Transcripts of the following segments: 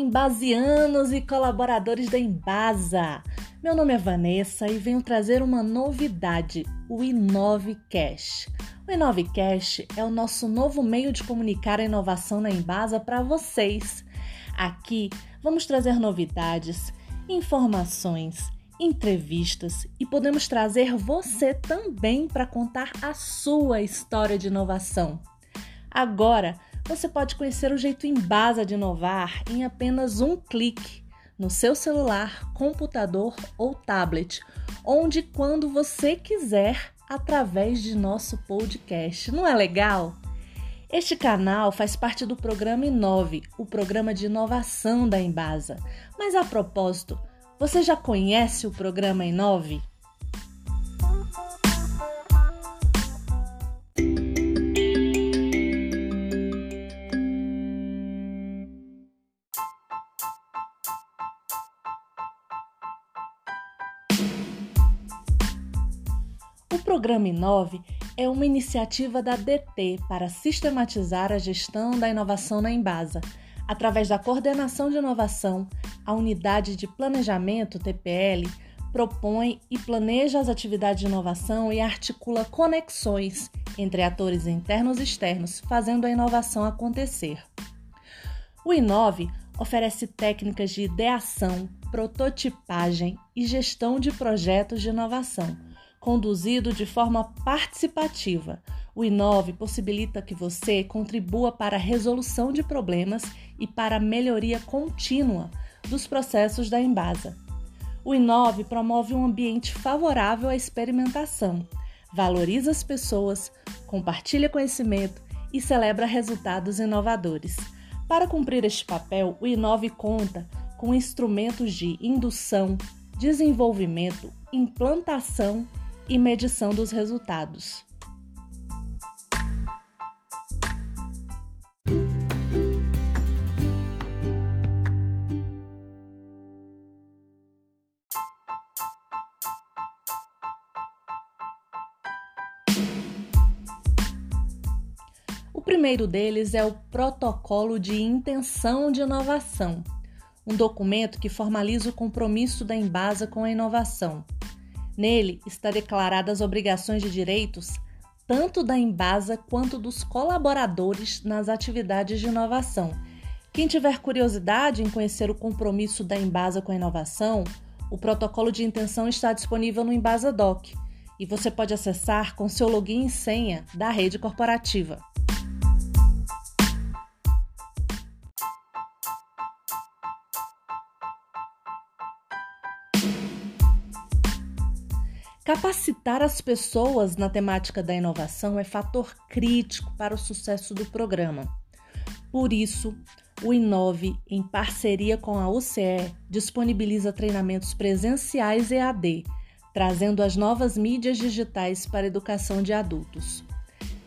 embasianos e colaboradores da Embasa! Meu nome é Vanessa e venho trazer uma novidade, o InoveCash. O InoveCash é o nosso novo meio de comunicar a inovação na Embasa para vocês. Aqui vamos trazer novidades, informações, entrevistas e podemos trazer você também para contar a sua história de inovação. Agora, você pode conhecer o jeito Embasa de inovar em apenas um clique no seu celular, computador ou tablet, onde quando você quiser, através de nosso podcast. Não é legal? Este canal faz parte do programa Inove, o programa de inovação da Embasa. Mas a propósito, você já conhece o programa Inove? Programa Inove é uma iniciativa da DT para sistematizar a gestão da inovação na Embasa, através da coordenação de inovação, a unidade de planejamento TPL propõe e planeja as atividades de inovação e articula conexões entre atores internos e externos, fazendo a inovação acontecer. O Inove oferece técnicas de ideação, prototipagem e gestão de projetos de inovação conduzido de forma participativa. O Inove possibilita que você contribua para a resolução de problemas e para a melhoria contínua dos processos da Embasa. O Inove promove um ambiente favorável à experimentação, valoriza as pessoas, compartilha conhecimento e celebra resultados inovadores. Para cumprir este papel, o Inove conta com instrumentos de indução, desenvolvimento, implantação e medição dos resultados. O primeiro deles é o Protocolo de Intenção de Inovação, um documento que formaliza o compromisso da Embasa com a inovação Nele está declaradas as obrigações de direitos tanto da Embasa quanto dos colaboradores nas atividades de inovação. Quem tiver curiosidade em conhecer o compromisso da Embasa com a inovação, o protocolo de intenção está disponível no Embasa Doc e você pode acessar com seu login e senha da rede corporativa. Capacitar as pessoas na temática da inovação é fator crítico para o sucesso do programa. Por isso, o Inove, em parceria com a UCE, disponibiliza treinamentos presenciais EAD, trazendo as novas mídias digitais para a educação de adultos.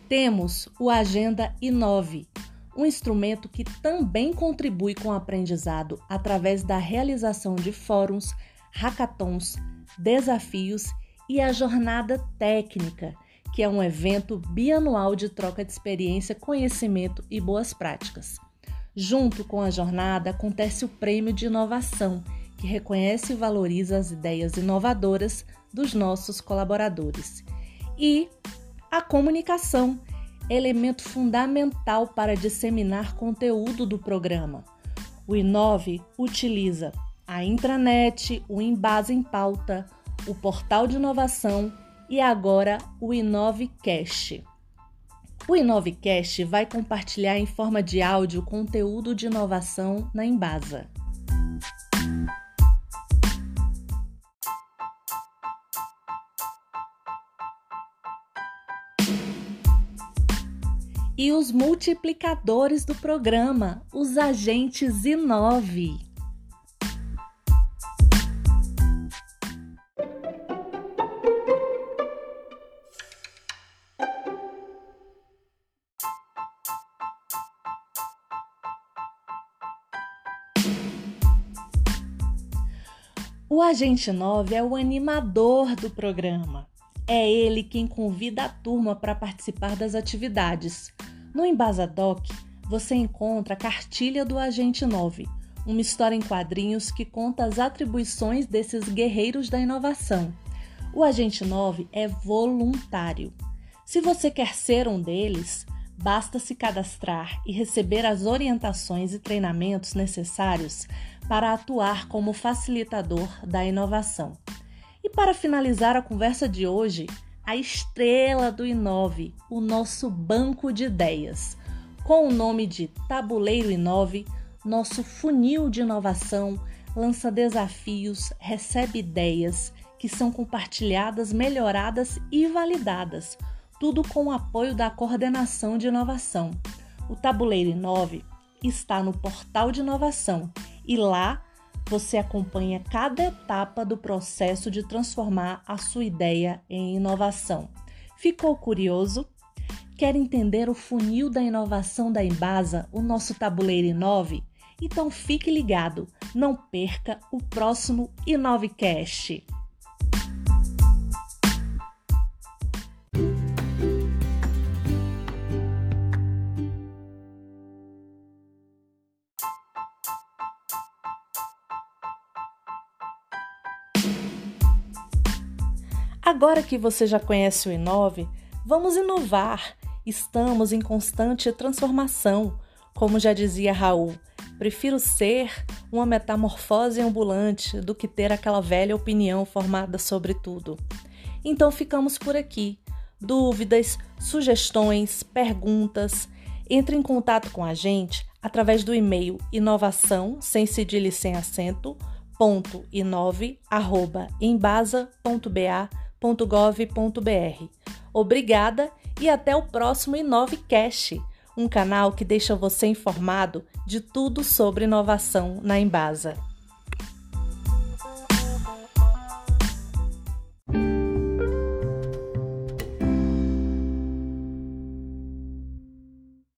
Temos o Agenda Inove, um instrumento que também contribui com o aprendizado através da realização de fóruns, hackathons, desafios e a Jornada Técnica, que é um evento bianual de troca de experiência, conhecimento e boas práticas. Junto com a jornada acontece o Prêmio de Inovação, que reconhece e valoriza as ideias inovadoras dos nossos colaboradores. E a comunicação, elemento fundamental para disseminar conteúdo do programa. O Inove utiliza a intranet, o Embase em Pauta, o portal de inovação e agora o InoveCast. O InoveCast vai compartilhar em forma de áudio conteúdo de inovação na Embasa. E os multiplicadores do programa, os agentes Inove. O agente 9 é o animador do programa. É ele quem convida a turma para participar das atividades. No Embasadoc, você encontra a cartilha do agente 9, uma história em quadrinhos que conta as atribuições desses guerreiros da inovação. O Agente 9 é voluntário. Se você quer ser um deles, basta se cadastrar e receber as orientações e treinamentos necessários para atuar como facilitador da inovação. E para finalizar a conversa de hoje, a estrela do Inove, o nosso banco de ideias. Com o nome de Tabuleiro Inove, nosso funil de inovação lança desafios, recebe ideias que são compartilhadas, melhoradas e validadas, tudo com o apoio da coordenação de inovação. O Tabuleiro Inove está no portal de inovação e lá você acompanha cada etapa do processo de transformar a sua ideia em inovação. Ficou curioso? Quer entender o funil da inovação da Embasa, o nosso tabuleiro Inove? Então fique ligado, não perca o próximo Inovecast. Agora que você já conhece o Inove, vamos inovar. Estamos em constante transformação. Como já dizia Raul, prefiro ser uma metamorfose ambulante do que ter aquela velha opinião formada sobre tudo. Então ficamos por aqui. Dúvidas, sugestões, perguntas, entre em contato com a gente através do e-mail inovação sem cedilha e sem acento ponto inove arroba www.gov.br. Obrigada e até o próximo Inovecast, um canal que deixa você informado de tudo sobre inovação na Embasa.